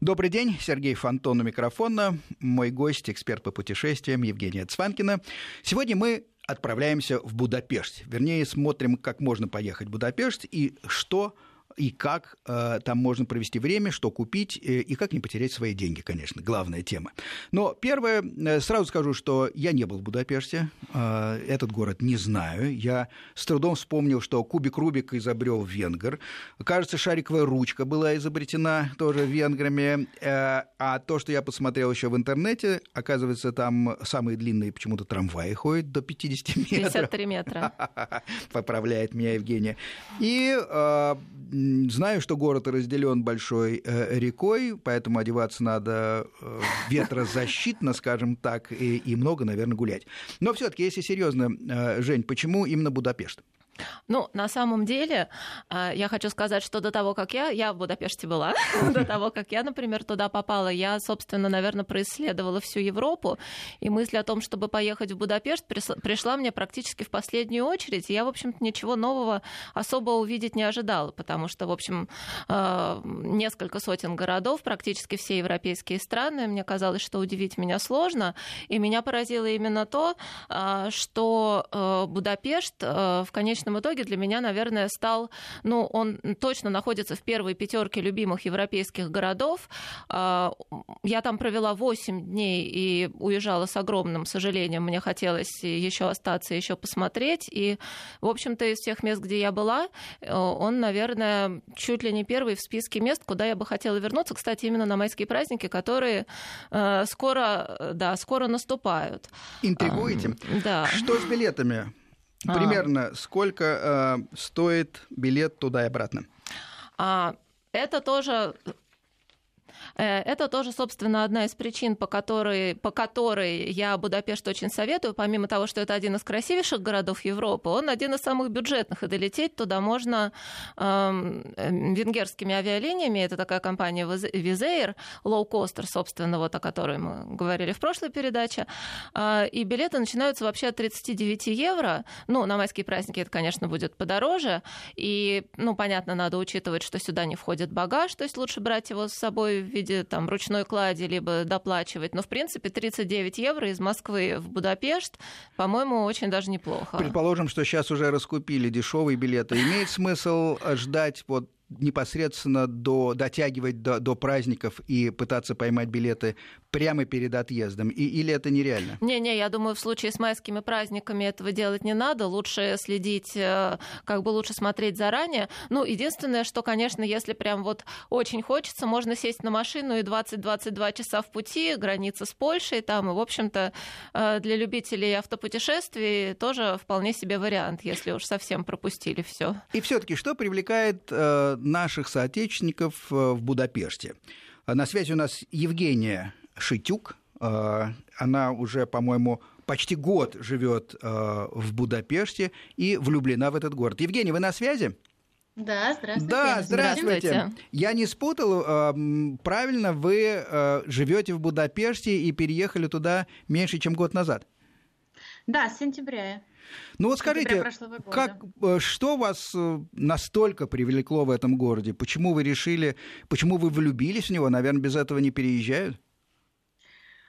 Добрый день, Сергей Фонтон у микрофона. Мой гость, эксперт по путешествиям Евгения Цванкина. Сегодня мы отправляемся в Будапешт. Вернее, смотрим, как можно поехать в Будапешт и что и как э, там можно провести время, что купить э, и как не потерять свои деньги, конечно, главная тема. Но первое, э, сразу скажу, что я не был в Будапеште, э, этот город не знаю. Я с трудом вспомнил, что кубик Рубик изобрел венгер. Кажется, шариковая ручка была изобретена тоже венграми. Э, а то, что я посмотрел еще в интернете, оказывается, там самые длинные почему-то трамваи ходят до 50 метров. 53 метра. Поправляет меня Евгения. И э, знаю, что город разделен большой э, рекой, поэтому одеваться надо э, ветрозащитно, скажем так, и, и много, наверное, гулять. Но все-таки, если серьезно, э, Жень, почему именно Будапешт? Ну, на самом деле, а, я хочу сказать, что до того, как я, я в Будапеште была, до того, как я, например, туда попала, я, собственно, наверное, происследовала всю Европу, и мысль о том, чтобы поехать в Будапешт, пришла мне практически в последнюю очередь, я, в общем-то, ничего нового особо увидеть не ожидала, потому что, в общем, а, несколько сотен городов, практически все европейские страны, мне казалось, что удивить меня сложно, и меня поразило именно то, а, что Будапешт в конечном конечном итоге для меня, наверное, стал, ну, он точно находится в первой пятерке любимых европейских городов. А, я там провела 8 дней и уезжала с огромным сожалением. Мне хотелось еще остаться, еще посмотреть. И, в общем-то, из всех мест, где я была, э, он, наверное, чуть ли не первый в списке мест, куда я бы хотела вернуться. Кстати, именно на майские праздники, которые э, скоро, да, скоро наступают. Интригуете? Да. Что с билетами? А. Примерно а. сколько э, стоит билет туда и обратно? А, это тоже это тоже, собственно, одна из причин, по которой, по которой я Будапешт очень советую. Помимо того, что это один из красивейших городов Европы, он один из самых бюджетных, и долететь туда можно э, венгерскими авиалиниями. Это такая компания Визейр, лоукостер, собственно, вот о которой мы говорили в прошлой передаче. Э, и билеты начинаются вообще от 39 евро. Ну, на майские праздники это, конечно, будет подороже. И, ну, понятно, надо учитывать, что сюда не входит багаж, то есть лучше брать его с собой в виде там, ручной клади, либо доплачивать. Но, в принципе, 39 евро из Москвы в Будапешт, по-моему, очень даже неплохо. Предположим, что сейчас уже раскупили дешевые билеты. Имеет смысл ждать вот непосредственно до, дотягивать до, до праздников и пытаться поймать билеты прямо перед отъездом? И, или это нереально? Не-не, я думаю, в случае с майскими праздниками этого делать не надо. Лучше следить, э, как бы лучше смотреть заранее. Ну, единственное, что, конечно, если прям вот очень хочется, можно сесть на машину и 20-22 часа в пути, граница с Польшей там, и, в общем-то, э, для любителей автопутешествий тоже вполне себе вариант, если уж совсем пропустили все. И все-таки что привлекает э, наших соотечественников э, в Будапеште. На связи у нас Евгения Шитюк. Э, она уже, по-моему, почти год живет э, в Будапеште и влюблена в этот город. Евгения, вы на связи? Да, здравствуйте. Да, здравствуйте. здравствуйте. Я не спутал, правильно, вы живете в Будапеште и переехали туда меньше, чем год назад? Да, с сентября. Ну вот скажите, как, э, что вас э, настолько привлекло в этом городе? Почему вы решили, почему вы влюбились в него? Наверное, без этого не переезжают?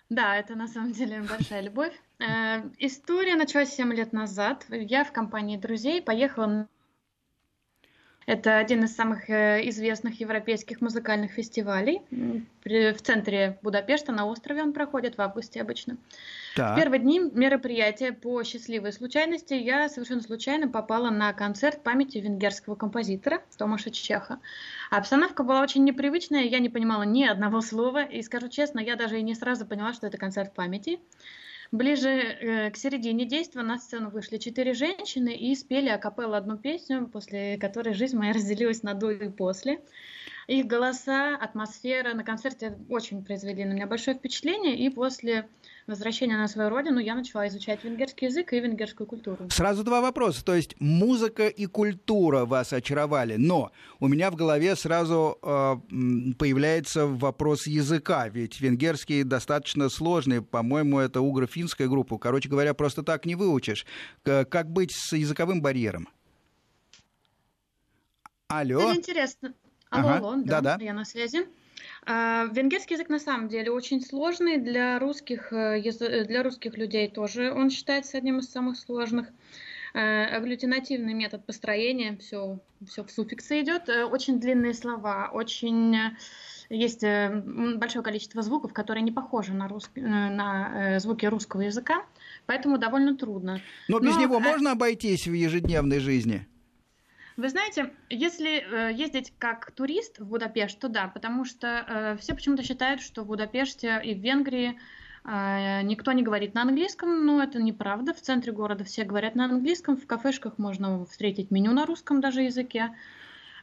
Да, это на самом деле большая любовь. Э, история началась 7 лет назад. Я в компании друзей поехала это один из самых известных европейских музыкальных фестивалей. В центре Будапешта, на острове он проходит в августе обычно. Так. В первые дни мероприятия по счастливой случайности я совершенно случайно попала на концерт памяти венгерского композитора Томаша Чеха. Обстановка была очень непривычная, я не понимала ни одного слова, и скажу честно, я даже и не сразу поняла, что это концерт памяти. Ближе э, к середине действия на сцену вышли четыре женщины и спели акапеллу одну песню, после которой жизнь моя разделилась на до и после. Их голоса, атмосфера на концерте очень произвели на меня большое впечатление, и после возвращения на свою родину я начала изучать венгерский язык и венгерскую культуру. Сразу два вопроса. То есть музыка и культура вас очаровали, но у меня в голове сразу э, появляется вопрос языка, ведь венгерский достаточно сложный, по-моему, это угро-финская группа. Короче говоря, просто так не выучишь. Как быть с языковым барьером? Алло. Это интересно. Алло, ага, алло, да, да, я на связи. А, венгерский язык на самом деле очень сложный для русских, э, для русских людей тоже он считается одним из самых сложных. Э, агглютинативный метод построения, все, все в суффиксы идет. Э, очень длинные слова, очень есть большое количество звуков, которые не похожи на, рус... на звуки русского языка, поэтому довольно трудно. Но без Но... него можно обойтись в ежедневной жизни? Вы знаете, если э, ездить как турист в Будапешт, то да, потому что э, все почему-то считают, что в Будапеште и в Венгрии э, никто не говорит на английском, но это неправда. В центре города все говорят на английском, в кафешках можно встретить меню на русском даже языке.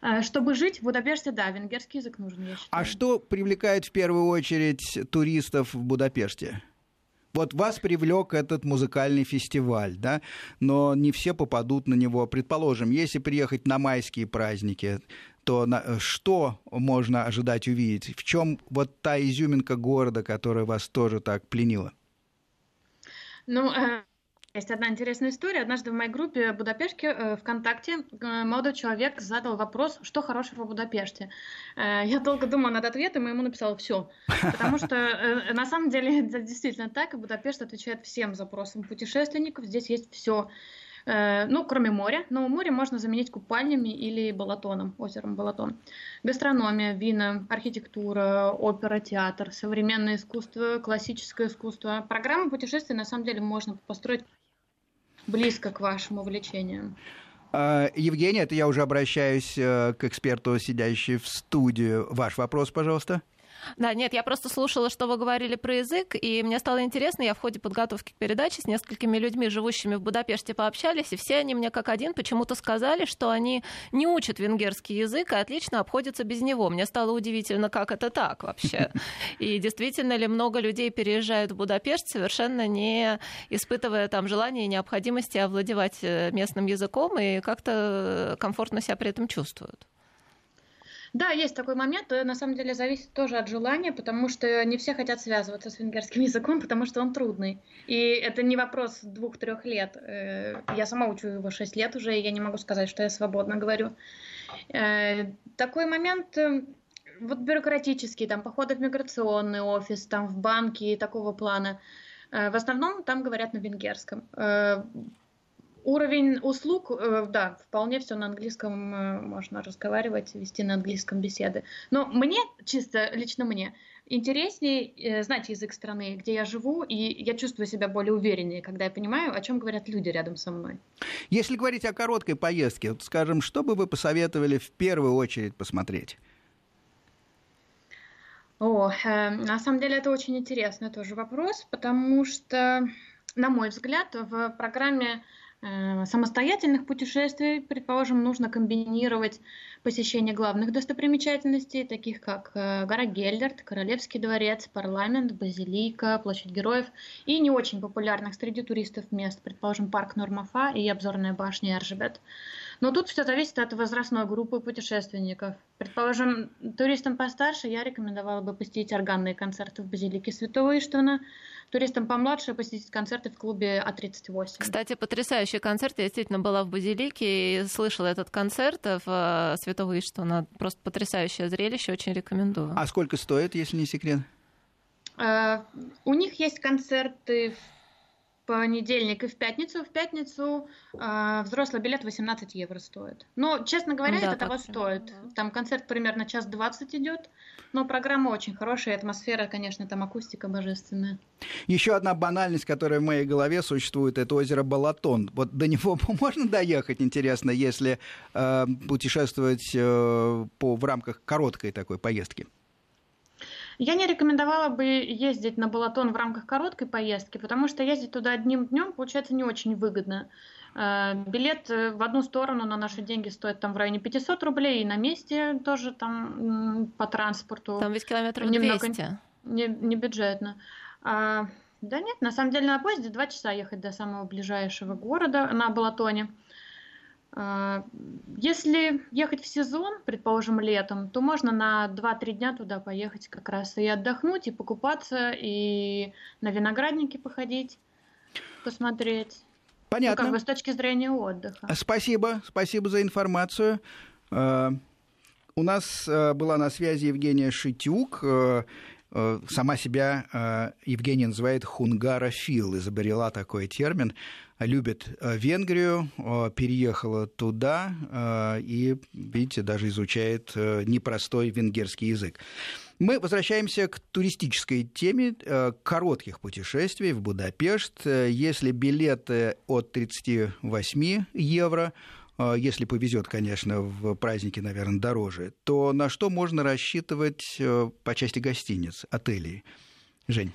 Э, чтобы жить в Будапеште, да, венгерский язык нужен, я считаю. А что привлекает в первую очередь туристов в Будапеште? Вот вас привлек этот музыкальный фестиваль, да, но не все попадут на него. Предположим, если приехать на майские праздники, то на, э, что можно ожидать увидеть? В чем вот та изюминка города, которая вас тоже так пленила? Ну, э, есть одна интересная история. Однажды в моей группе Будапеште э, ВКонтакте э, молодой человек задал вопрос, что хорошего в Будапеште. Э, я долго думала над ответом, и ему написала все. Потому что на самом деле это действительно так, и Будапешт отвечает всем запросам путешественников. Здесь есть все. Ну, кроме моря. Но море можно заменить купальнями или балатоном, озером Балатон. Гастрономия, вина, архитектура, опера, театр, современное искусство, классическое искусство. Программу путешествий на самом деле можно построить близко к вашим увлечениям. А, Евгения, это я уже обращаюсь э, к эксперту, сидящей в студию. Ваш вопрос, пожалуйста. Да, нет, я просто слушала, что вы говорили про язык, и мне стало интересно, я в ходе подготовки к передаче с несколькими людьми, живущими в Будапеште, пообщались, и все они мне как один почему-то сказали, что они не учат венгерский язык и отлично обходятся без него. Мне стало удивительно, как это так вообще. И действительно ли много людей переезжают в Будапешт, совершенно не испытывая там желания и необходимости овладевать э, местным языком и как-то комфортно себя при этом чувствуют? Да, есть такой момент. На самом деле зависит тоже от желания, потому что не все хотят связываться с венгерским языком, потому что он трудный. И это не вопрос двух-трех лет. Э, я сама учу его шесть лет уже, и я не могу сказать, что я свободно говорю. Э, такой момент э, вот бюрократический, там походы в миграционный офис, там в банки такого плана. В основном там говорят на венгерском. Уровень услуг, э, да, вполне все на английском э, можно разговаривать, вести на английском беседы. Но мне, чисто лично мне, интереснее э, знать язык страны, где я живу, и я чувствую себя более увереннее, когда я понимаю, о чем говорят люди рядом со мной. Если говорить о короткой поездке, вот, скажем, что бы вы посоветовали в первую очередь посмотреть? О, э, на самом деле это очень интересный тоже вопрос, потому что, на мой взгляд, в программе самостоятельных путешествий, предположим, нужно комбинировать посещение главных достопримечательностей, таких как э, гора Гельдерт, Королевский дворец, парламент, базилика, площадь героев, и не очень популярных среди туристов мест, предположим, парк Нормафа и обзорная башня Эржебет. Но тут все зависит от возрастной группы путешественников. Предположим, туристам постарше я рекомендовала бы посетить органные концерты в базилике Святого Иштвана, туристам помладше посетить концерты в клубе А38. Кстати, потрясающий концерт. Я действительно была в Базилике и слышала этот концерт в э, Святого Иштвана. Просто потрясающее зрелище, очень рекомендую. А сколько стоит, если не секрет? Uh, у них есть концерты в понедельник и в пятницу. В пятницу э, взрослый билет 18 евро стоит. Но, честно говоря, да, это того стоит. Да. Там концерт примерно час двадцать идет, но программа очень хорошая, атмосфера, конечно, там акустика божественная. Еще одна банальность, которая в моей голове существует, это озеро Балатон. Вот до него можно доехать, интересно, если э, путешествовать э, по, в рамках короткой такой поездки? Я не рекомендовала бы ездить на Балатон в рамках короткой поездки, потому что ездить туда одним днем получается не очень выгодно. Э, билет э, в одну сторону на наши деньги стоит там в районе 500 рублей, и на месте тоже там по транспорту. Там весь километров 200. Немного, не, не бюджетно. А, да нет, на самом деле на поезде два часа ехать до самого ближайшего города на Балатоне. А, если ехать в сезон, предположим, летом, то можно на 2-3 дня туда поехать как раз и отдохнуть, и покупаться, и на виноградники походить, посмотреть. Понятно. Ну, как бы с точки зрения отдыха. Спасибо, спасибо за информацию. А, У нас была на связи Евгения Шитюк, сама себя Евгения называет хунгарофил, изобрела такой термин любит э, Венгрию, э, переехала туда э, и, видите, даже изучает непростой венгерский язык. Мы возвращаемся к туристической теме коротких путешествий в Будапешт. Если билеты от 38 евро, если повезет, конечно, в праздники, наверное, дороже, то на что можно рассчитывать по части гостиниц, отелей? Жень.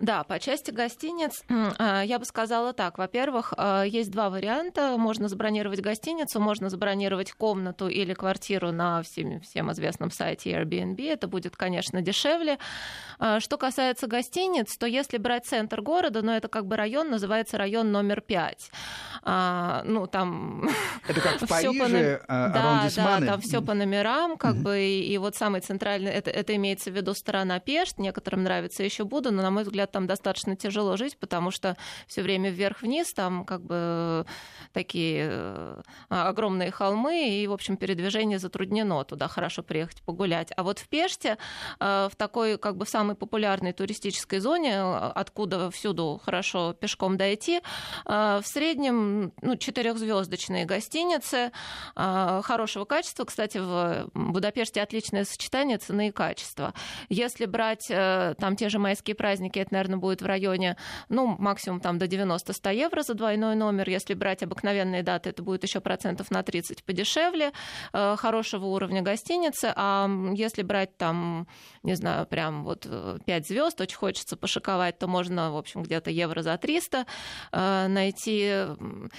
Да, по части гостиниц а, я бы сказала так. Во-первых, а, есть два варианта. Можно забронировать гостиницу, можно забронировать комнату или квартиру на всем, всем известном сайте Airbnb. Это будет, конечно, дешевле. А, что касается гостиниц, то если брать центр города, ну это как бы район, называется район номер пять. Ну там... Это как в Париже, по... Да, да, там все по номерам, как mm-hmm. бы, и, и вот самый центральный, это, это имеется в виду сторона Пешт, некоторым нравится еще Буду, но, на мой взгляд, там достаточно тяжело жить, потому что все время вверх-вниз, там как бы такие э, огромные холмы, и, в общем, передвижение затруднено. Туда хорошо приехать погулять. А вот в Пеште, э, в такой как бы самой популярной туристической зоне, откуда всюду хорошо пешком дойти, э, в среднем ну, четырехзвездочные гостиницы хорошего качества. Кстати, в Будапеште отличное сочетание цены и качества. Если брать там те же майские праздники, это, наверное, будет в районе, ну, максимум там до 90-100 евро за двойной номер. Если брать обыкновенные даты, это будет еще процентов на 30 подешевле, э, хорошего уровня гостиницы. А если брать там, не знаю, прям вот 5 э, звезд, очень хочется пошиковать, то можно, в общем, где-то евро за 300 э, найти.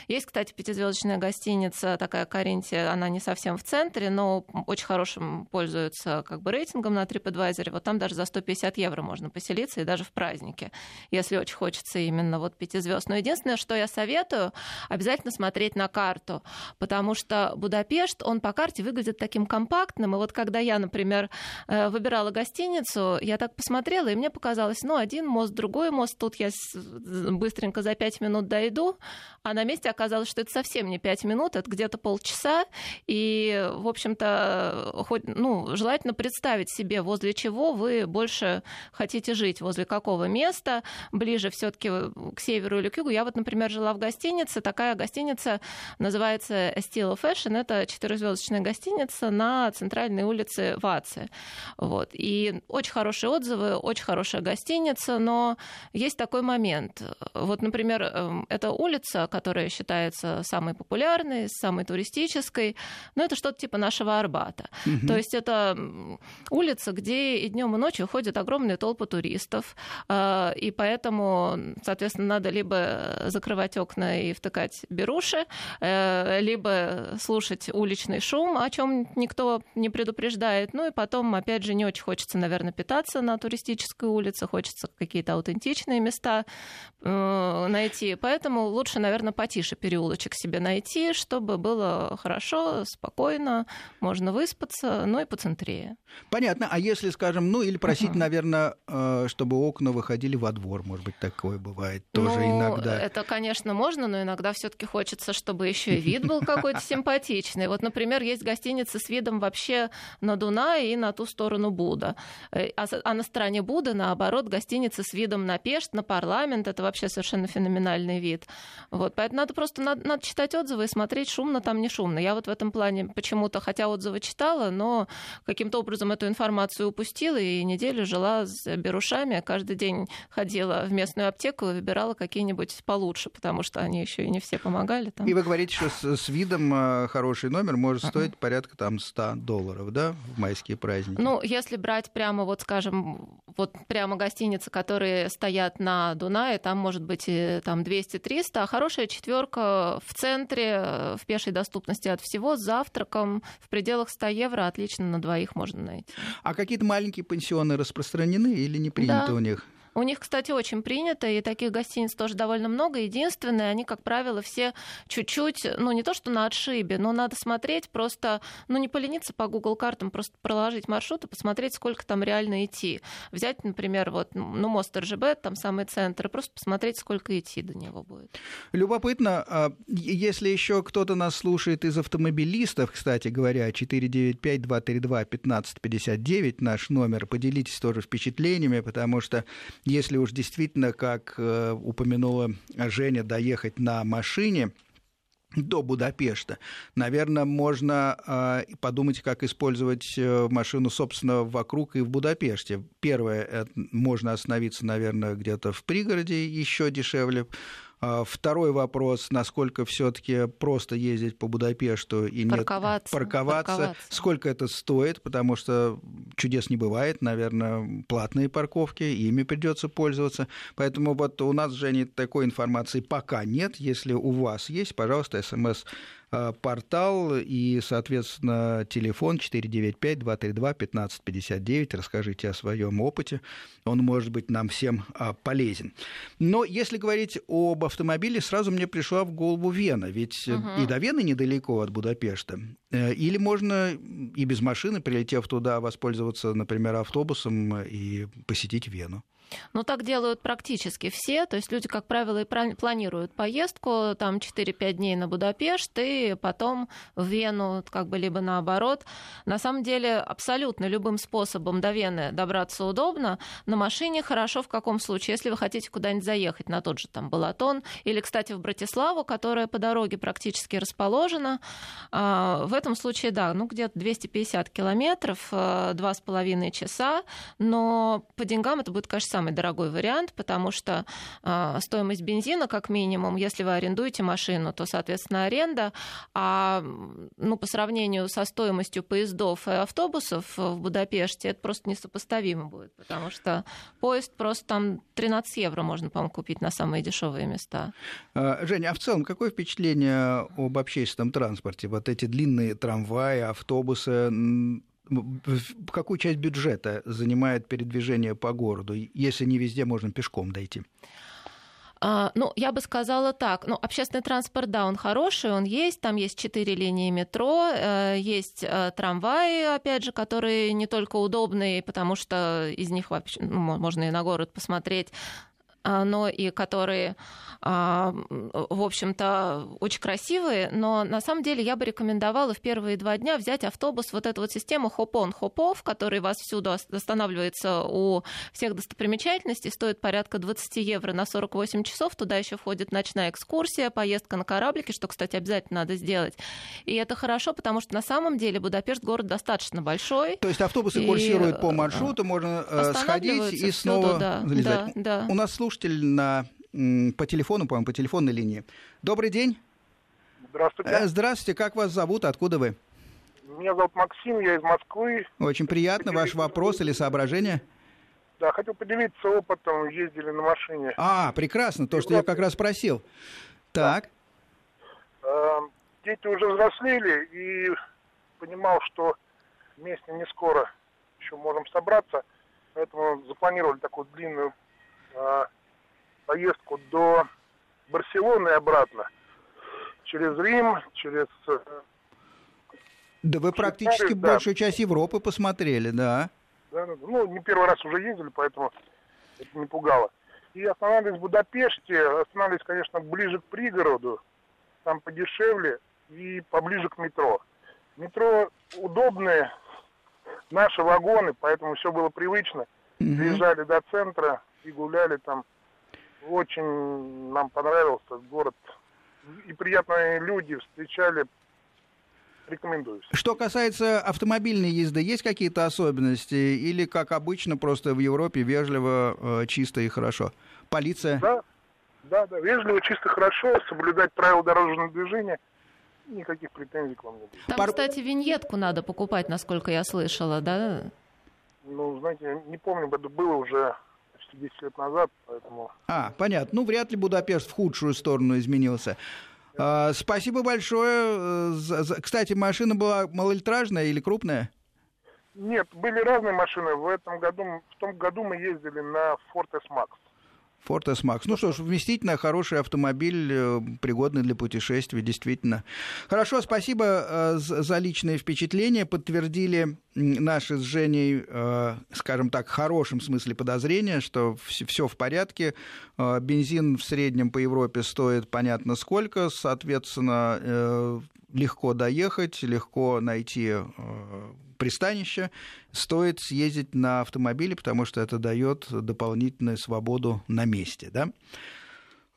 Есть, кстати, пятизвездочная гостиница, такая Каринтия, она не совсем в центре, но очень хорошим пользуется как бы рейтингом на TripAdvisor. Вот там даже за 150 евро можно поселиться, и даже в празднике если очень хочется именно вот пяти звезд. Но единственное, что я советую, обязательно смотреть на карту, потому что Будапешт, он по карте выглядит таким компактным. И вот когда я, например, э, выбирала гостиницу, я так посмотрела, и мне показалось, ну, один мост, другой мост, тут я быстренько за пять минут дойду, а на месте оказалось, что это совсем не пять минут, это где-то полчаса, и, в общем-то, хоть, ну, желательно представить себе, возле чего вы больше хотите жить, возле какого места, ближе все-таки к северу или к югу. Я вот, например, жила в гостинице. Такая гостиница называется Estilo Fashion. Это четырехзвездочная гостиница на центральной улице Ваци. Вот. И очень хорошие отзывы, очень хорошая гостиница, но есть такой момент. Вот, например, эм, эта улица, которая считается самой популярной, самой туристической, ну, это что-то типа нашего Арбата. Угу. То есть это улица, где и днем, и ночью ходят огромные толпы туристов. А, и поэтому, соответственно, надо либо закрывать окна и втыкать беруши, э, либо слушать уличный шум, о чем никто не предупреждает. Ну и потом, опять же, не очень хочется, наверное, питаться на туристической улице, хочется какие-то аутентичные места э, найти. Поэтому лучше, наверное, потише переулочек себе найти, чтобы было хорошо, спокойно, можно выспаться, ну и поцентрее. Понятно. А если, скажем, ну или просить, uh-huh. наверное, э, чтобы окна выходили во двор, может быть, такое бывает тоже ну, иногда. Это, конечно, можно, но иногда все-таки хочется, чтобы еще и вид был какой-то симпатичный. Вот, например, есть гостиницы с видом вообще на Дунай и на ту сторону Буда. Э, а, а на стороне Буда, наоборот, гостиницы с видом на Пешт, на парламент. Это вообще совершенно феноменальный вид. Вот, поэтому надо просто надо, надо читать отзывы и смотреть, шумно там, не шумно. Я вот в этом плане почему-то, хотя отзывы читала, но каким-то образом эту информацию упустила и неделю жила с берушами, каждый день ходила в местную аптеку и выбирала какие-нибудь получше, потому что они еще и не все помогали. Там. И вы говорите, что с, с видом э, хороший номер может стоить порядка там 100 долларов, да, в майские праздники? Ну, если брать прямо, вот скажем, вот прямо гостиницы, которые стоят на Дунае, там может быть и там 200-300, а хорошая четверка в центре, э, в пешей доступности от всего, с завтраком в пределах 100 евро отлично на двоих можно найти. А какие-то маленькие пансионы распространены или не принято да. у них? У них, кстати, очень принято, и таких гостиниц тоже довольно много. Единственное, они, как правило, все чуть-чуть, ну не то что на отшибе, но надо смотреть просто, ну не полениться по Google картам, просто проложить маршрут и посмотреть, сколько там реально идти. Взять, например, вот, ну мост РЖБ, там самый центр, и просто посмотреть, сколько идти до него будет. Любопытно, а, если еще кто-то нас слушает из автомобилистов, кстати говоря, 495-232-1559, наш номер, поделитесь тоже впечатлениями, потому что если уж действительно, как э, упомянула Женя, доехать на машине, до Будапешта. Наверное, можно э, подумать, как использовать э, машину, собственно, вокруг и в Будапеште. Первое, это можно остановиться, наверное, где-то в пригороде, еще дешевле. А, второй вопрос, насколько все-таки просто ездить по Будапешту и парковаться, нет парковаться, парковаться, сколько это стоит, потому что чудес не бывает, наверное, платные парковки, ими придется пользоваться. Поэтому вот у нас, Женя, такой информации пока нет. Если у вас есть, пожалуйста, смс портал и, соответственно, телефон 495-232-1559. Расскажите о своем опыте. Он может быть нам всем а, полезен. Но если говорить об автомобиле, сразу мне пришла в голову Вена. Ведь угу. и до Вены недалеко от Будапешта. Э, или можно и без машины, прилетев туда, воспользоваться, например, автобусом и посетить Вену. Ну, так делают практически все. То есть люди, как правило, и планируют поездку, там 4-5 дней на Будапешт, и потом в Вену, как бы либо наоборот. На самом деле, абсолютно любым способом до Вены добраться удобно. На машине хорошо в каком случае, если вы хотите куда-нибудь заехать, на тот же там Балатон, или, кстати, в Братиславу, которая по дороге практически расположена. А, в этом случае, да, ну, где-то 250 километров, э, два с половиной часа, но по деньгам это будет, конечно, самый дорогой вариант, потому что э, стоимость бензина, как минимум, если вы арендуете машину, то, соответственно, аренда, а ну, по сравнению со стоимостью поездов и автобусов в Будапеште, это просто несопоставимо будет, потому что поезд просто там 13 евро можно, по-моему, купить на самые дешевые места. А, Женя, а в целом какое впечатление об общественном транспорте? Вот эти длинные трамваи, автобусы, какую часть бюджета занимает передвижение по городу, если не везде можно пешком дойти? А, ну, я бы сказала так. Ну, общественный транспорт, да, он хороший, он есть. Там есть четыре линии метро, э, есть э, трамваи, опять же, которые не только удобные, потому что из них вообще ну, можно и на город посмотреть, но и которые, а, в общем-то, очень красивые. Но на самом деле я бы рекомендовала в первые два дня взять автобус, вот эту вот систему хоп-он, хоп-офф, который вас всюду останавливается у всех достопримечательностей, стоит порядка 20 евро на 48 часов. Туда еще входит ночная экскурсия, поездка на кораблике, что, кстати, обязательно надо сделать. И это хорошо, потому что на самом деле Будапешт город достаточно большой. То есть автобусы курсируют по маршруту, можно э, сходить и снова всюду, да, залезать. Да, да. У нас слушатели слушатель на, по телефону, по-моему, по телефонной линии. Добрый день. Здравствуйте. Э, здравствуйте, как вас зовут, откуда вы? Меня зовут Максим, я из Москвы. Очень приятно. Ваш вопрос или соображение? Да, хотел поделиться опытом, ездили на машине. А, прекрасно, то, что я как раз просил. Так. Да. Эм, дети уже взрослели, и понимал, что вместе не скоро еще можем собраться, поэтому запланировали такую длинную э, поездку до Барселоны и обратно. Через Рим, через... Э, да вы практически да. большую часть Европы посмотрели, да. да. Ну, не первый раз уже ездили, поэтому это не пугало. И останавливались в Будапеште, останавливались, конечно, ближе к пригороду, там подешевле и поближе к метро. Метро удобные, наши вагоны, поэтому все было привычно. Угу. До центра и гуляли там очень нам понравился город. И приятные люди встречали. Рекомендую. Что касается автомобильной езды, есть какие-то особенности? Или, как обычно, просто в Европе вежливо, э, чисто и хорошо? Полиция? Да, да, да. Вежливо, чисто, хорошо. Соблюдать правила дорожного движения никаких претензий к вам не будет. Там, Пар... кстати, виньетку надо покупать, насколько я слышала, да? Ну, знаете, не помню, это было уже 10 лет назад, поэтому... А, понятно. Ну, вряд ли Будапешт в худшую сторону изменился. А, спасибо большое. Кстати, машина была малолитражная или крупная? Нет, были разные машины. В этом году, в том году мы ездили на Ford S-Max. Ford S-Max. Ну что ж, вместительно хороший автомобиль, э, пригодный для путешествий, действительно. Хорошо, спасибо э, за личные впечатления. Подтвердили наши с Женей, э, скажем так, в хорошем смысле подозрения, что все в порядке. Бензин в среднем по Европе стоит понятно сколько, соответственно, легко доехать, легко найти пристанище, стоит съездить на автомобиле, потому что это дает дополнительную свободу на месте. Да?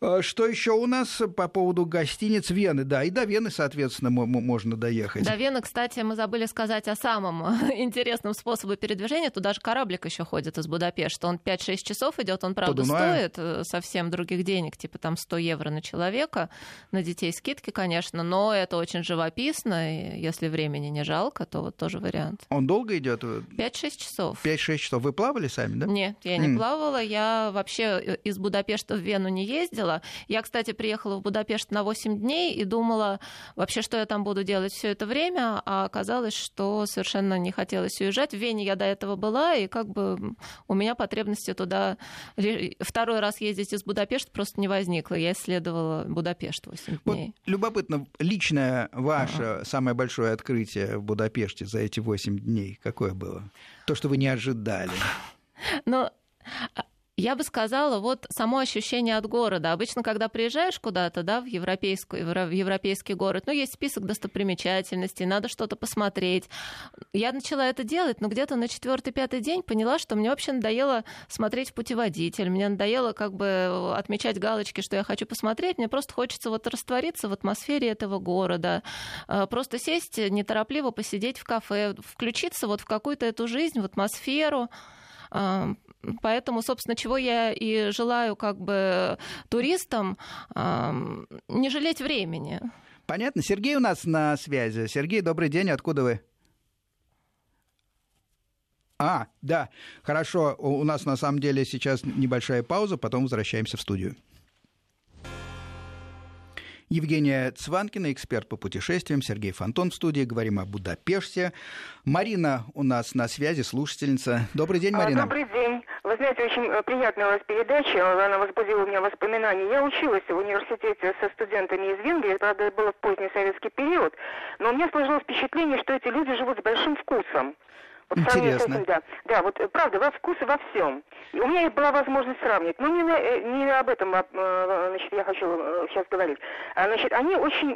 А, что еще у нас по поводу гостиниц Вены? Да, и до Вены, соответственно, можно доехать. До Вены, кстати, мы забыли сказать о самом интересном способе передвижения. Туда же кораблик еще ходит из Будапешта. Он 5-6 часов идет, он, правда, стоит э, совсем других денег, типа там 100 евро на человека. На детей скидки, конечно, но это очень живописно, и если времени не жалко, то вот тоже вариант. Он долго идет? 5-6 часов. 5-6 часов. Вы плавали сами, да? Нет, я не mm. плавала. Я вообще э, из Будапешта в Вену не ездила ездила. Я, кстати, приехала в Будапешт на 8 дней и думала вообще, что я там буду делать все это время, а оказалось, что совершенно не хотелось уезжать. В Вене я до этого была, и как бы у меня потребности туда второй раз ездить из Будапешта просто не возникло. Я исследовала Будапешт 8 дней. Вот, любопытно, личное ваше ага. самое большое открытие в Будапеште за эти 8 дней какое было? То, что вы не ожидали. Ну, я бы сказала, вот само ощущение от города. Обычно, когда приезжаешь куда-то, да, в, европейскую, в европейский город, ну, есть список достопримечательностей, надо что-то посмотреть. Я начала это делать, но где-то на четвертый-пятый день поняла, что мне вообще надоело смотреть путеводитель, мне надоело как бы отмечать галочки, что я хочу посмотреть, мне просто хочется вот раствориться в атмосфере этого города, а, просто сесть неторопливо, посидеть в кафе, включиться вот в какую-то эту жизнь, в атмосферу, Поэтому, собственно, чего я и желаю как бы туристам, не жалеть времени. Понятно. Сергей у нас на связи. Сергей, добрый день. Откуда вы? А, да, хорошо. У нас на самом деле сейчас небольшая пауза, потом возвращаемся в студию. Евгения Цванкина, эксперт по путешествиям, Сергей Фонтон в студии. Говорим о Будапеште. Марина у нас на связи, слушательница. Добрый день, Марина. Добрый день. Вы знаете, очень э, приятная у вас передача, она возбудила у меня воспоминания. Я училась в университете со студентами из Венгрии, правда, это было в поздний советский период, но у меня сложилось впечатление, что эти люди живут с большим вкусом. Вот Интересно. Да. да, вот э, правда, во вкусе во всем. И у меня была возможность сравнить. Но не, э, не об этом а, э, значит, я хочу сейчас говорить. А, значит, они очень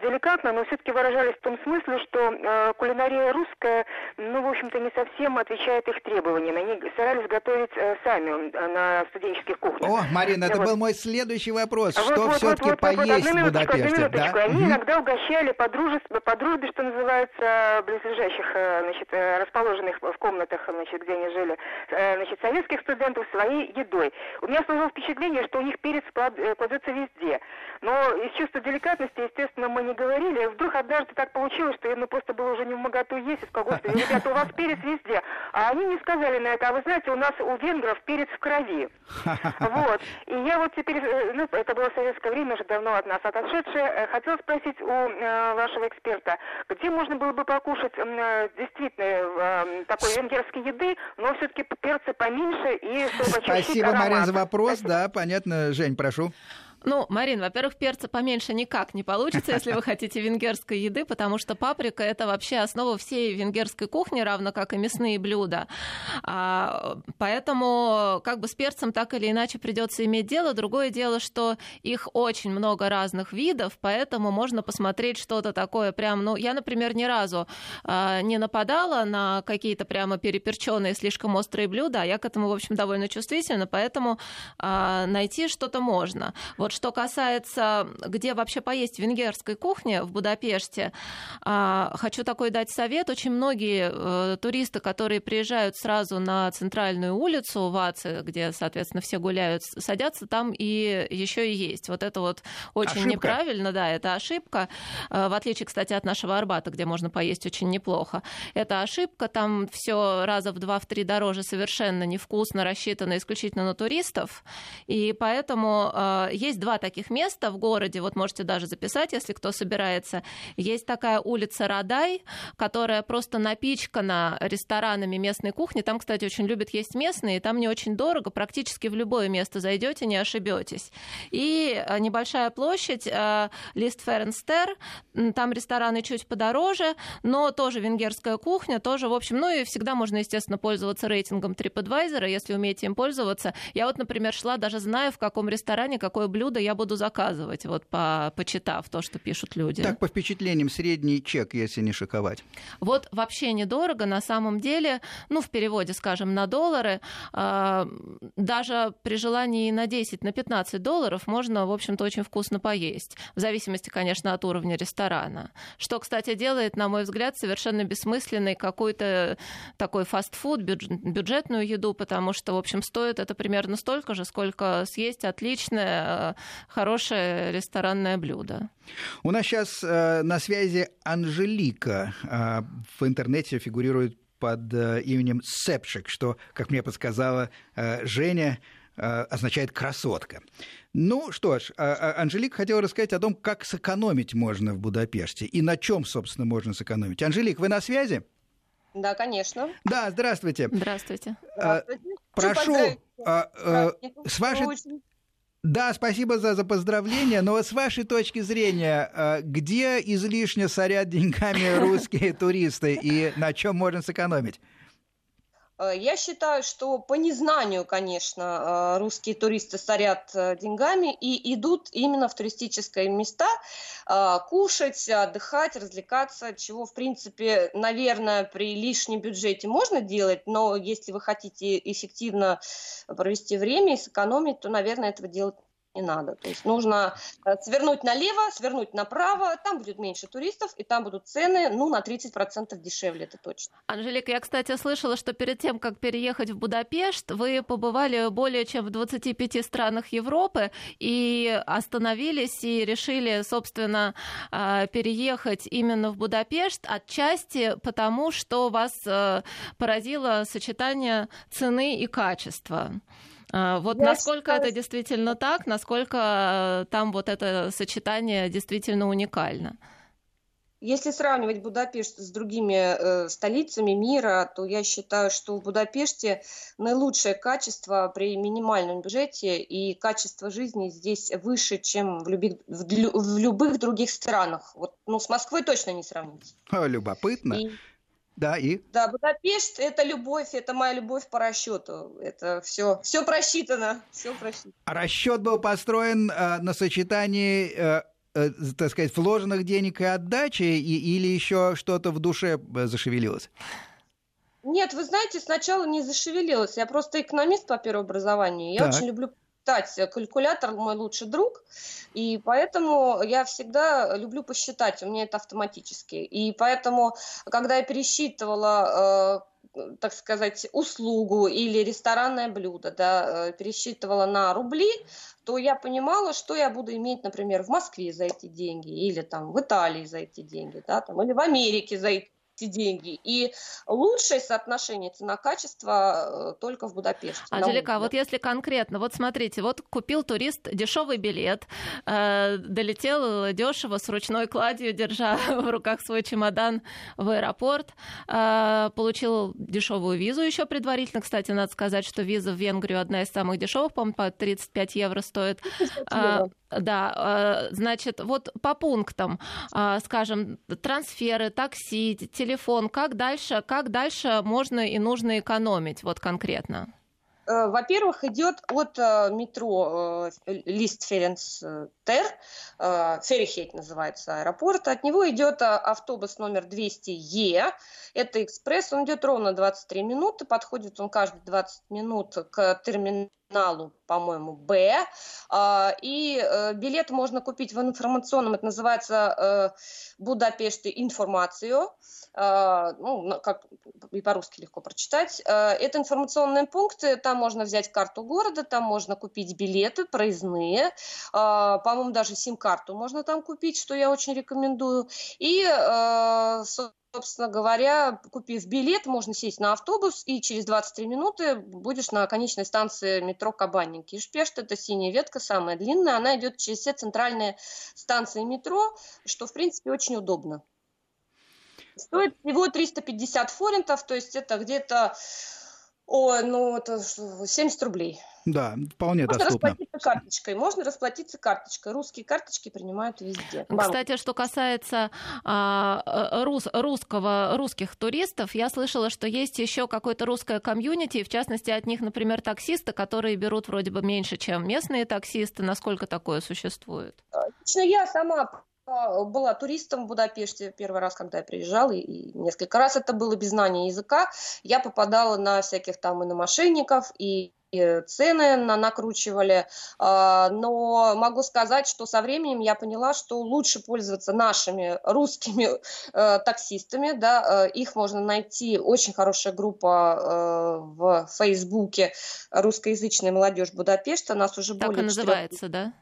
деликатно, но все-таки выражались в том смысле, что кулинария русская, ну, в общем-то, не совсем отвечает их требованиям. Они старались готовить сами на студенческих кухнях. О, Марина, это вот. был мой следующий вопрос. Вот, что вот, все-таки вот, поесть вот, одну в Будапеште? Да? Они угу. иногда угощали по дружбе, по дружбе, что называется, близлежащих значит, расположенных расположенных в комнатах, значит, где они жили, э, значит, советских студентов своей едой. У меня сложилось впечатление, что у них перец э, кладется везде. Но из чувства деликатности, естественно, мы не говорили. Вдруг однажды так получилось, что я ну, просто было уже не в моготу есть, и сказал, господи, ребята, у вас перец везде. А они не сказали на это, а вы знаете, у нас у венгров перец в крови. Вот. И я вот теперь, э, ну, это было советское время, уже давно от нас отошедшее, хотела спросить у э, вашего эксперта, где можно было бы покушать э, действительно такой венгерской еды, но все-таки перцы поменьше и чтобы Спасибо, Марина, за вопрос. Спасибо. Да, понятно. Жень, прошу. Ну, Марин, во-первых, перца поменьше никак не получится, если вы хотите венгерской еды, потому что паприка — это вообще основа всей венгерской кухни, равно как и мясные блюда. А, поэтому как бы с перцем так или иначе придется иметь дело. Другое дело, что их очень много разных видов, поэтому можно посмотреть что-то такое прям... Ну, я, например, ни разу а, не нападала на какие-то прямо переперченные слишком острые блюда, а я к этому, в общем, довольно чувствительна, поэтому а, найти что-то можно. Вот что касается, где вообще поесть венгерской кухне в Будапеште, а, хочу такой дать совет. Очень многие э, туристы, которые приезжают сразу на центральную улицу в Аце, где, соответственно, все гуляют, садятся там и еще и есть. Вот это вот очень ошибка. неправильно, да, это ошибка. Э, в отличие, кстати, от нашего Арбата, где можно поесть очень неплохо. Это ошибка, там все раза в два, в три дороже совершенно невкусно, рассчитано исключительно на туристов. И поэтому э, есть два таких места в городе, вот можете даже записать, если кто собирается. Есть такая улица Радай, которая просто напичкана ресторанами местной кухни. Там, кстати, очень любят есть местные, там не очень дорого, практически в любое место зайдете, не ошибетесь. И э, небольшая площадь, э, Лист Ференстер, там рестораны чуть подороже, но тоже венгерская кухня, тоже, в общем, ну и всегда можно, естественно, пользоваться рейтингом TripAdvisor, если умеете им пользоваться. Я вот, например, шла, даже знаю, в каком ресторане какое блюдо я буду заказывать, вот по, почитав то, что пишут люди. Так, по впечатлениям, средний чек, если не шиковать. Вот вообще недорого, на самом деле, ну, в переводе, скажем, на доллары, э, даже при желании на 10, на 15 долларов можно, в общем-то, очень вкусно поесть. В зависимости, конечно, от уровня ресторана. Что, кстати, делает, на мой взгляд, совершенно бессмысленный какой-то такой фастфуд, бюджетную еду, потому что, в общем, стоит это примерно столько же, сколько съесть отличное, э, хорошее ресторанное блюдо. У нас сейчас э, на связи Анжелика. Э, в интернете фигурирует под э, именем Сепшик, что, как мне подсказала э, Женя, э, означает красотка. Ну что ж, а, а, Анжелика хотела рассказать о том, как сэкономить можно в Будапеште и на чем, собственно, можно сэкономить. Анжелик, вы на связи? Да, конечно. Да, здравствуйте. Здравствуйте. здравствуйте. Прошу, а, а, с вашей... Да, спасибо за, за поздравления, но с вашей точки зрения, где излишне сорят деньгами русские туристы и на чем можно сэкономить? Э, я считаю, что по незнанию, конечно, э, русские туристы сорят э, деньгами и идут именно в туристические места кушать, отдыхать, развлекаться, чего, в принципе, наверное, при лишнем бюджете можно делать, но если вы хотите эффективно провести время и сэкономить, то, наверное, этого делать не надо. То есть нужно э, свернуть налево, свернуть направо, там будет меньше туристов, и там будут цены, ну, на 30% дешевле, это точно. Анжелика, я, кстати, слышала, что перед тем, как переехать в Будапешт, вы побывали более чем в 25 странах Европы и остановились и решили, собственно, э, переехать именно в Будапешт, отчасти потому, что вас э, поразило сочетание цены и качества. А, вот Я насколько считаю... это действительно так, насколько э, там вот это сочетание действительно уникально? Если сравнивать Будапешт с другими э, столицами мира, то я считаю, что в Будапеште наилучшее качество при минимальном бюджете и качество жизни здесь выше, чем в, люби... в, в любых других странах. Вот, ну, с Москвой точно не сравнить. О, любопытно. И... Да, и? Да, Будапешт – это любовь, это моя любовь по расчету. Это все, все просчитано, все просчитано. А расчет был построен э, на сочетании, э, э, так сказать, вложенных денег и отдачи, и, или еще что-то в душе э, зашевелилось? Нет, вы знаете, сначала не зашевелилось. Я просто экономист по первому образованию. Я так. очень люблю считать. Калькулятор мой лучший друг, и поэтому я всегда люблю посчитать, у меня это автоматически. И поэтому, когда я пересчитывала э, так сказать, услугу или ресторанное блюдо, да, э, пересчитывала на рубли, то я понимала, что я буду иметь, например, в Москве за эти деньги, или там в Италии за эти деньги, да, там, или в Америке за эти эти деньги. И лучшее соотношение цена-качество э, только в Будапеште. Анжелика, а вот если конкретно, вот смотрите, вот купил турист дешевый билет, э, долетел дешево с ручной кладью, держа в руках свой чемодан в аэропорт, э, получил дешевую визу еще предварительно. Кстати, надо сказать, что виза в Венгрию одна из самых дешевых, по-моему, по 35 евро стоит. 35 евро. Да, э, значит, вот по пунктам, э, скажем, трансферы, такси, телефон, как дальше, как дальше можно и нужно экономить, вот конкретно? Э, во-первых, идет от метро Лист Ференстер, Ферихейт называется аэропорт, от него идет автобус номер 200Е, это экспресс, он идет ровно 23 минуты, подходит он каждые 20 минут к терминалу по-моему, Б. А, и э, билет можно купить в информационном, это называется э, Будапеште информацию, ну, как и по-русски легко прочитать. Э, это информационные пункты, там можно взять карту города, там можно купить билеты проездные. По по-моему, даже сим-карту можно там купить, что я очень рекомендую. И, э, собственно говоря, купив билет, можно сесть на автобус, и через 23 минуты будешь на конечной станции метро Кабанники. Шпешт – это синяя ветка, самая длинная, она идет через все центральные станции метро, что, в принципе, очень удобно. Стоит всего 350 форинтов, то есть это где-то Ой, ну это 70 рублей. Да, вполне можно доступно. Можно расплатиться карточкой, можно расплатиться карточкой. Русские карточки принимают везде. Кстати, что касается а, э, рус, русского, русских туристов, я слышала, что есть еще какое-то русское комьюнити, в частности, от них, например, таксисты, которые берут вроде бы меньше, чем местные таксисты. Насколько такое существует? Лично я сама была туристом в Будапеште первый раз, когда я приезжала, и несколько раз это было без знания языка. Я попадала на всяких там и на мошенников, и цены на накручивали, а, но могу сказать, что со временем я поняла, что лучше пользоваться нашими русскими э, таксистами, да, э, их можно найти, очень хорошая группа э, в Фейсбуке русскоязычная молодежь Будапешта, нас уже так более и называется, 4... да?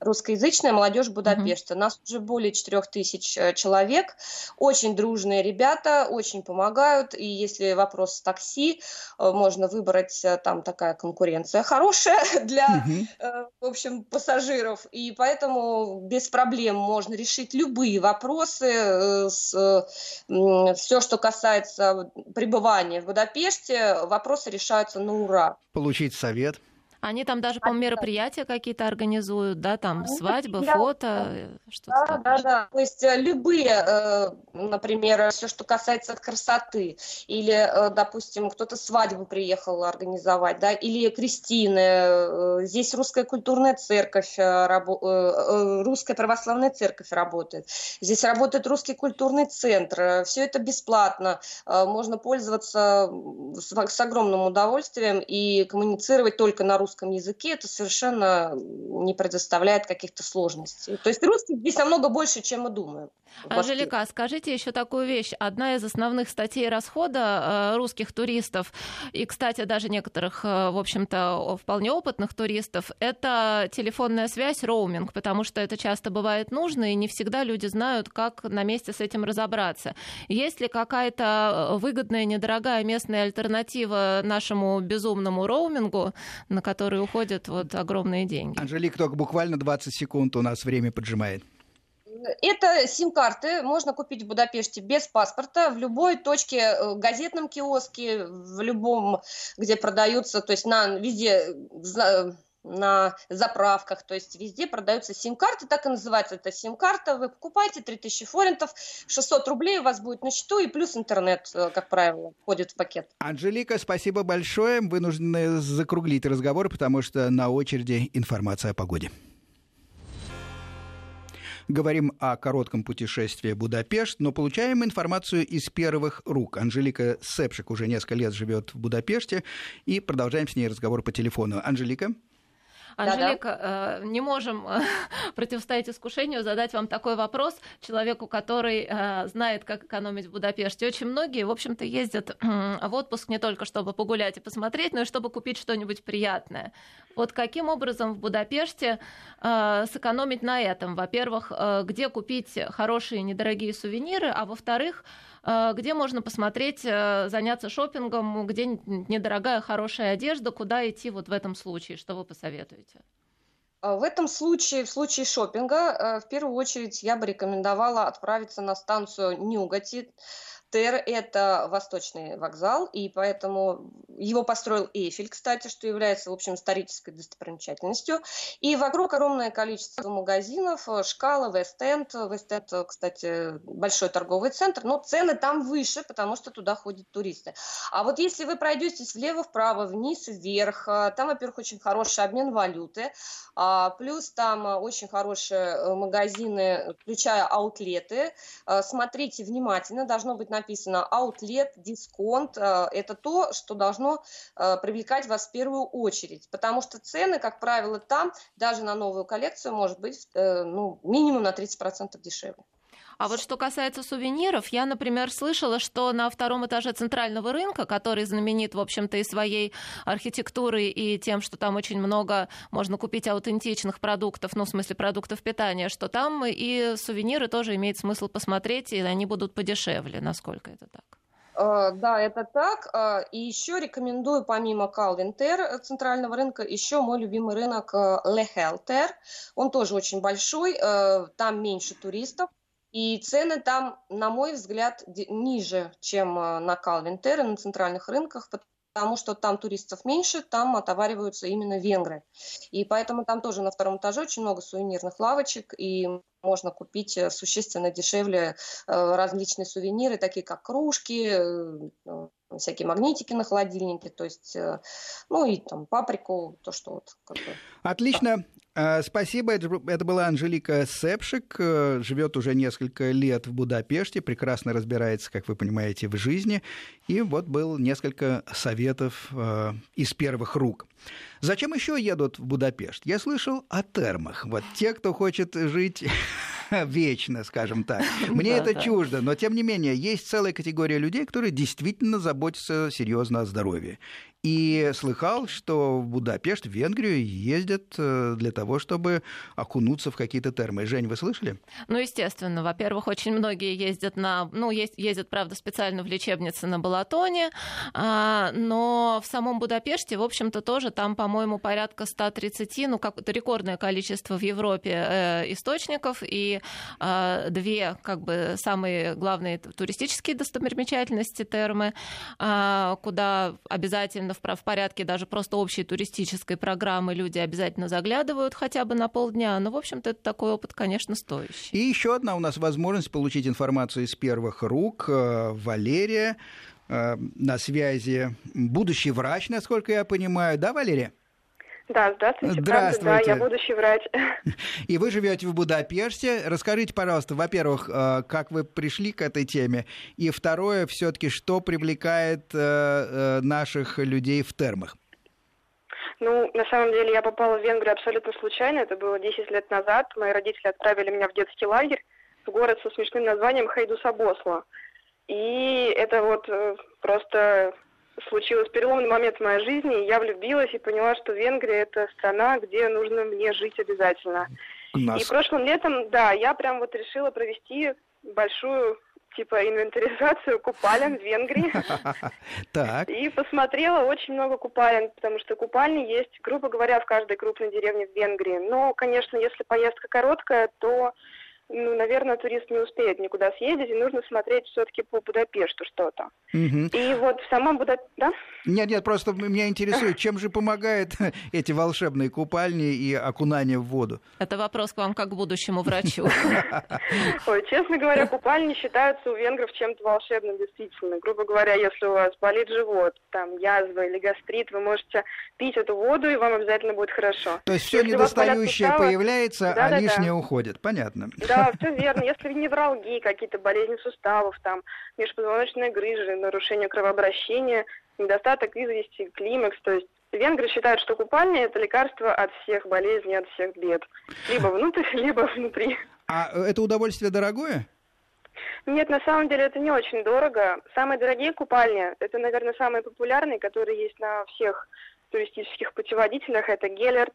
Русскоязычная молодежь Будапешта. Mm-hmm. Нас уже более четырех тысяч э, человек. Очень дружные ребята, очень помогают. И если вопрос с такси, э, можно выбрать, э, там такая конкуренция хорошая для, mm-hmm. в общем, пассажиров. И поэтому без проблем можно решить любые вопросы. С, все, что касается пребывания в Будапеште, вопросы решаются на ура. Получить совет. Они там даже, по-моему, мероприятия какие-то организуют, да, там свадьбы, фото, э, что-то да, Да, да, то есть э, любые, э, например, все, что касается красоты, или, допустим, кто-то свадьбу приехал организовать, да, или крестины, здесь русская культурная церковь, русская православная церковь работает, здесь работает русский культурный центр, все это бесплатно, можно пользоваться с огромным удовольствием и коммуницировать только на русском русском языке, это совершенно не предоставляет каких-то сложностей. То есть русский здесь намного больше, чем мы думаем. Анжелика, скажите еще такую вещь. Одна из основных статей расхода э, русских туристов, и, кстати, даже некоторых, э, в общем-то, вполне опытных туристов, это телефонная связь, роуминг, потому что это часто бывает нужно, и не всегда люди знают, как на месте с этим разобраться. Есть ли какая-то э, выгодная, недорогая местная альтернатива нашему безумному роумингу, на который уходят вот огромные деньги? Анжелика, только буквально 20 секунд у нас время поджимает. Это сим-карты можно купить в Будапеште без паспорта в любой точке, э, газетном киоске, в любом, где продаются, то есть на везде на заправках, то есть везде продаются сим-карты, так и называется это сим-карта, вы покупаете 3000 форинтов, 600 рублей у вас будет на счету, и плюс интернет, э, как правило, входит в пакет. Анжелика, спасибо большое, вынуждены закруглить разговор, потому что на очереди информация о погоде. Говорим о коротком путешествии в Будапешт, но получаем информацию из первых рук. Анжелика Сепшик уже несколько лет живет в Будапеште, и продолжаем с ней разговор по телефону. Анжелика? Анжелика, Да-да. Э, не можем э, противостоять искушению задать вам такой вопрос человеку, который э, знает, как экономить в Будапеште. Очень многие, в общем-то, ездят в отпуск не только чтобы погулять и посмотреть, но и чтобы купить что-нибудь приятное. Вот каким образом в Будапеште сэкономить на этом? Во-первых, где купить хорошие недорогие сувениры, а во-вторых, Э, где можно посмотреть, э, заняться шопингом, где недорогая хорошая одежда, куда идти вот в этом случае, что вы посоветуете? А в этом случае, в случае шопинга, э, в первую очередь я бы рекомендовала отправиться на станцию Нюгати, Тер – это восточный вокзал, и поэтому его построил Эйфель, кстати, что является, в общем, исторической достопримечательностью. И вокруг огромное количество магазинов, шкала, Вест-Энд. Вест-Энд, кстати, большой торговый центр, но цены там выше, потому что туда ходят туристы. А вот если вы пройдетесь влево-вправо, вниз вверх, там, во-первых, очень хороший обмен валюты, а, плюс там очень хорошие э, магазины, включая аутлеты. Смотрите внимательно, должно быть написано аутлет, дисконт. Э, это то, что должно э, привлекать вас в первую очередь, потому что цены, как правило, там даже на новую коллекцию может быть э, ну, минимум на 30% дешевле. А вот что касается сувениров, я, например, слышала, что на втором этаже центрального рынка, который знаменит, в общем-то, и своей архитектурой, и тем, что там очень много можно купить аутентичных продуктов, ну, в смысле продуктов питания, что там и сувениры тоже имеет смысл посмотреть, и они будут подешевле, насколько это так. Э, да, это так. Э, и еще рекомендую, помимо Калвинтер э, центрального рынка, еще мой любимый рынок Лехелтер. Он тоже очень большой, там меньше туристов. И цены там, на мой взгляд, ниже, чем на Калвинтер и на центральных рынках, потому что там туристов меньше, там отовариваются именно венгры. И поэтому там тоже на втором этаже очень много сувенирных лавочек, и можно купить э, существенно дешевле э, различные сувениры, такие как кружки, э, всякие магнитики на холодильнике, то есть, ну и там паприку, то, что вот как бы... Отлично. Спасибо. Это была Анжелика Сепшик. Живет уже несколько лет в Будапеште. Прекрасно разбирается, как вы понимаете, в жизни. И вот был несколько советов из первых рук. Зачем еще едут в Будапешт? Я слышал о термах. Вот те, кто хочет жить вечно, скажем так. Мне это чуждо, но тем не менее есть целая категория людей, которые действительно заботятся серьезно о здоровье. И слыхал, что в Будапешт, в Венгрию ездят э, для того, чтобы окунуться в какие-то термы. Жень, вы слышали? Ну, естественно. Во-первых, очень многие ездят на... Ну, ездят, правда, специально в лечебницы на Балатоне, а, но в самом Будапеште, в общем-то, тоже там, по-моему, порядка 130, ну, как-то рекордное количество в Европе э, источников, и э, две, как бы, самые главные туристические достопримечательности термы, э, куда обязательно в, порядке даже просто общей туристической программы люди обязательно заглядывают хотя бы на полдня. Но, в общем-то, это такой опыт, конечно, стоящий. И еще одна у нас возможность получить информацию из первых рук. Э, Валерия э, на связи. Будущий врач, насколько я понимаю. Да, Валерия? Да, здравствуйте. Здравствуйте. Правда, да, я будущий врач. И вы живете в Будапеште. Расскажите, пожалуйста, во-первых, э, как вы пришли к этой теме, и второе, все-таки, что привлекает э, э, наших людей в термах? Ну, на самом деле, я попала в Венгрию абсолютно случайно. Это было 10 лет назад. Мои родители отправили меня в детский лагерь в город со смешным названием Хайдусабосло. И это вот просто случилось переломный момент в моей жизни, и я влюбилась и поняла, что Венгрия это страна, где нужно мне жить обязательно. Нас... И прошлым летом, да, я прям вот решила провести большую типа инвентаризацию купалин в Венгрии. Так. И посмотрела очень много купалин, потому что купальни есть, грубо говоря, в каждой крупной деревне в Венгрии. Но, конечно, если поездка короткая, то ну, наверное, турист не успеет никуда съездить, и нужно смотреть все-таки по Будапешту что-то. Угу. И вот в самом Будапеште... Да? Нет, нет, просто меня интересует, чем же помогают эти волшебные купальни и окунание в воду? Это вопрос к вам как к будущему врачу. Ой, честно говоря, купальни считаются у венгров чем-то волшебным, действительно. Грубо говоря, если у вас болит живот, там язва или гастрит, вы можете пить эту воду, и вам обязательно будет хорошо. То есть все недостающее появляется, а лишнее уходит. Понятно. Да, да, все верно. Если невралгии, какие-то болезни суставов, там, межпозвоночные грыжи, нарушение кровообращения, недостаток извести, климакс, то есть Венгры считают, что купание – это лекарство от всех болезней, от всех бед. Либо внутрь, либо внутри. А это удовольствие дорогое? Нет, на самом деле это не очень дорого. Самые дорогие купальни – это, наверное, самые популярные, которые есть на всех туристических путеводителях. Это Геллерт,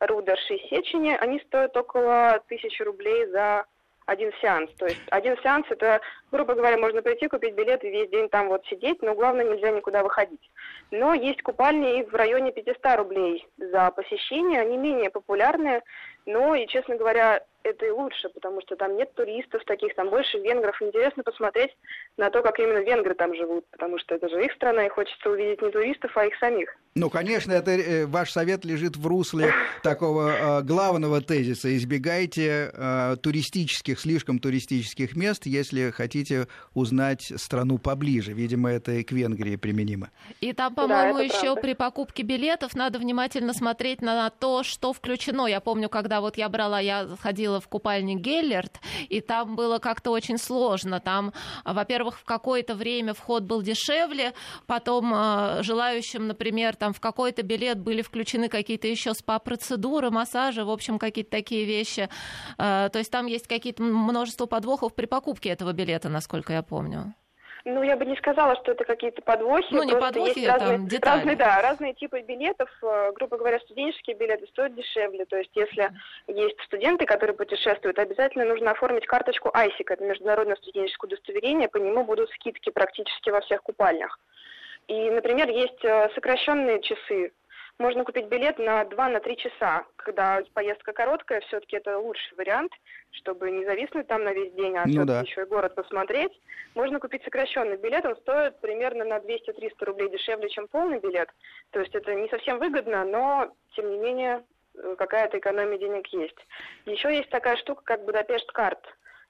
Рудерш и Сечени. Они стоят около тысячи рублей за один сеанс. То есть один сеанс это, грубо говоря, можно прийти, купить билет и весь день там вот сидеть, но главное нельзя никуда выходить. Но есть купальни в районе 500 рублей за посещение, они менее популярные, но и, честно говоря, это и лучше, потому что там нет туристов таких, там больше венгров. Интересно посмотреть на то, как именно венгры там живут, потому что это же их страна, и хочется увидеть не туристов, а их самих. Ну, конечно, это э, ваш совет лежит в русле такого э, главного тезиса. Избегайте э, туристических, слишком туристических мест, если хотите узнать страну поближе. Видимо, это и к Венгрии применимо. И там, по-моему, да, еще правда. при покупке билетов надо внимательно смотреть на то, что включено. Я помню, когда вот я брала, я ходила ходила в купальник Геллерт, и там было как-то очень сложно. Там, во-первых, в какое-то время вход был дешевле, потом э, желающим, например, там в какой-то билет были включены какие-то еще спа-процедуры, массажи, в общем, какие-то такие вещи. Э, то есть там есть какие-то множество подвохов при покупке этого билета, насколько я помню. Ну, я бы не сказала, что это какие-то подвохи. Ну, не подвохи, есть разные, там детали. Разные, да, разные типы билетов. Э, грубо говоря, студенческие билеты стоят дешевле. То есть, если есть студенты, которые путешествуют, обязательно нужно оформить карточку ISIC, это международное студенческое удостоверение, по нему будут скидки практически во всех купальнях. И, например, есть э, сокращенные часы можно купить билет на 2-3 часа. Когда поездка короткая, все-таки это лучший вариант, чтобы не зависнуть там на весь день, а ну, да. еще и город посмотреть. Можно купить сокращенный билет, он стоит примерно на 200-300 рублей дешевле, чем полный билет. То есть это не совсем выгодно, но, тем не менее, э, какая-то экономия денег есть. Еще есть такая штука, как Будапешт-карт.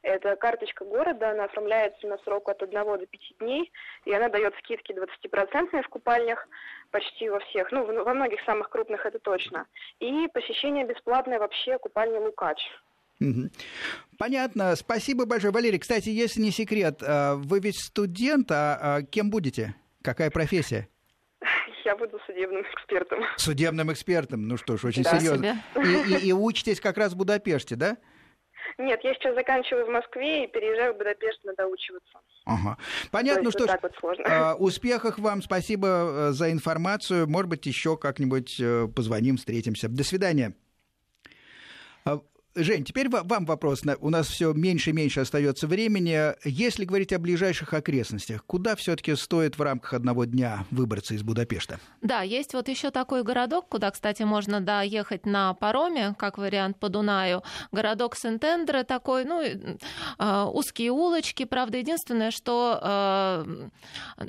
Это карточка города, она оформляется на срок от 1 до 5 дней, и она дает скидки 20% в купальнях почти во всех, ну, во многих самых крупных это точно. И посещение бесплатное вообще купальни Лукач. Понятно. Спасибо большое. Валерий, кстати, если не секрет, а, вы ведь студент, а, а кем будете? Какая профессия? Я буду судебным экспертом. Судебным экспертом? Ну что ж, очень да, серьезно. И, и, и учитесь как раз в Будапеште, да? Нет, я сейчас заканчиваю в Москве и переезжаю в Будапешт на доучиваться. Ага. Понятно, что ж, вот э, успехов вам, спасибо э, за информацию. Может быть, еще как-нибудь э, позвоним, встретимся. До свидания. А, Жень, теперь вам вопрос. У нас все меньше и меньше остается времени. Если говорить о ближайших окрестностях, куда все-таки стоит в рамках одного дня выбраться из Будапешта? Да, есть вот еще такой городок, куда, кстати, можно доехать на пароме, как вариант по Дунаю. Городок Сентендре такой, ну, э, узкие улочки. Правда, единственное, что, э,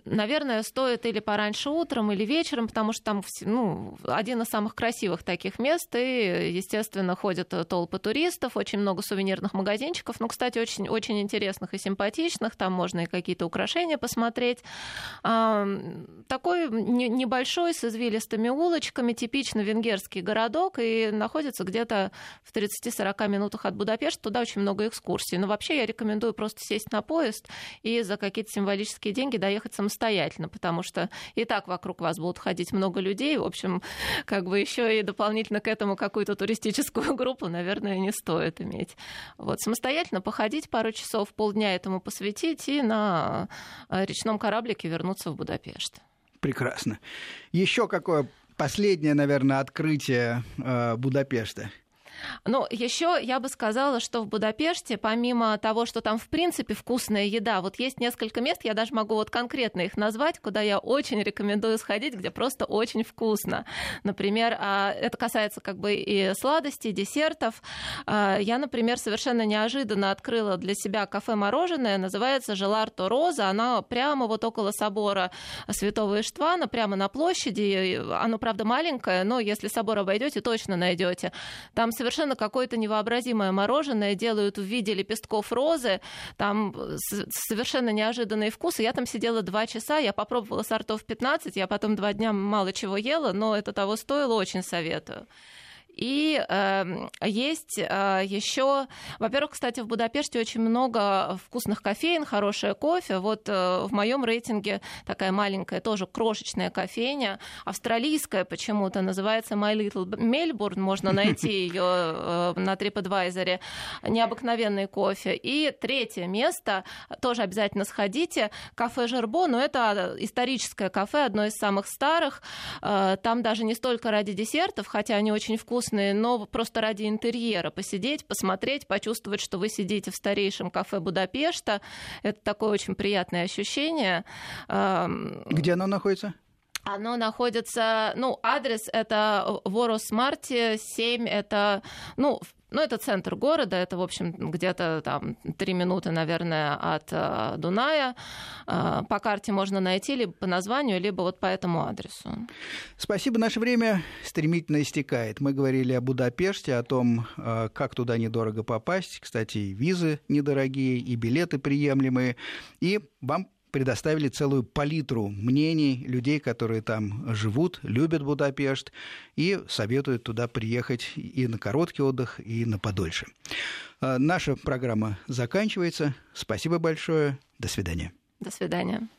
наверное, стоит или пораньше утром, или вечером, потому что там ну, один из самых красивых таких мест, и, естественно, ходят толпы туристов туристов, очень много сувенирных магазинчиков, ну, кстати, очень, очень интересных и симпатичных, там можно и какие-то украшения посмотреть. Такой небольшой, с извилистыми улочками, типично венгерский городок, и находится где-то в 30-40 минутах от Будапешта, туда очень много экскурсий. Но вообще я рекомендую просто сесть на поезд и за какие-то символические деньги доехать самостоятельно, потому что и так вокруг вас будут ходить много людей, в общем, как бы еще и дополнительно к этому какую-то туристическую группу, наверное, не стоит иметь. Вот, самостоятельно походить пару часов, полдня этому посвятить и на э, речном кораблике вернуться в Будапешт. Прекрасно. Еще какое последнее, наверное, открытие э, Будапешта? Ну, еще я бы сказала, что в Будапеште, помимо того, что там в принципе вкусная еда, вот есть несколько мест, я даже могу вот конкретно их назвать, куда я очень рекомендую сходить, где просто очень вкусно. Например, а, это касается как бы и сладостей, десертов. А, я, например, совершенно неожиданно открыла для себя кафе-мороженое, называется Желарто Роза, она прямо вот около собора Святого Иштвана, прямо на площади. Оно, правда, маленькое, но если собор обойдете, точно найдете. Там совершенно какое-то невообразимое мороженое делают в виде лепестков розы, там совершенно неожиданные вкусы. Я там сидела два часа, я попробовала сортов 15, я потом два дня мало чего ела, но это того стоило, очень советую. И э, есть э, еще, во-первых, кстати, в Будапеште очень много вкусных кофеин, хорошее кофе. Вот э, в моем рейтинге такая маленькая, тоже крошечная кофейня, австралийская почему-то, называется My Little Melbourne, можно найти ее э, на TripAdvisor. Необыкновенный кофе. И третье место, тоже обязательно сходите, кафе Жербо, но это историческое кафе, одно из самых старых. Э, там даже не столько ради десертов, хотя они очень вкусные, вкусные, но просто ради интерьера посидеть, посмотреть, почувствовать, что вы сидите в старейшем кафе Будапешта. Это такое очень приятное ощущение. Где оно находится? Оно находится, ну, адрес это Ворос Марти 7, это, ну, ну, это центр города, это, в общем, где-то там три минуты, наверное, от э, Дуная. Э, по карте можно найти либо по названию, либо вот по этому адресу. Спасибо. Наше время стремительно истекает. Мы говорили о Будапеште, о том, э, как туда недорого попасть. Кстати, и визы недорогие, и билеты приемлемые. И вам предоставили целую палитру мнений людей, которые там живут, любят Будапешт и советуют туда приехать и на короткий отдых, и на подольше. А, наша программа заканчивается. Спасибо большое. До свидания. До свидания.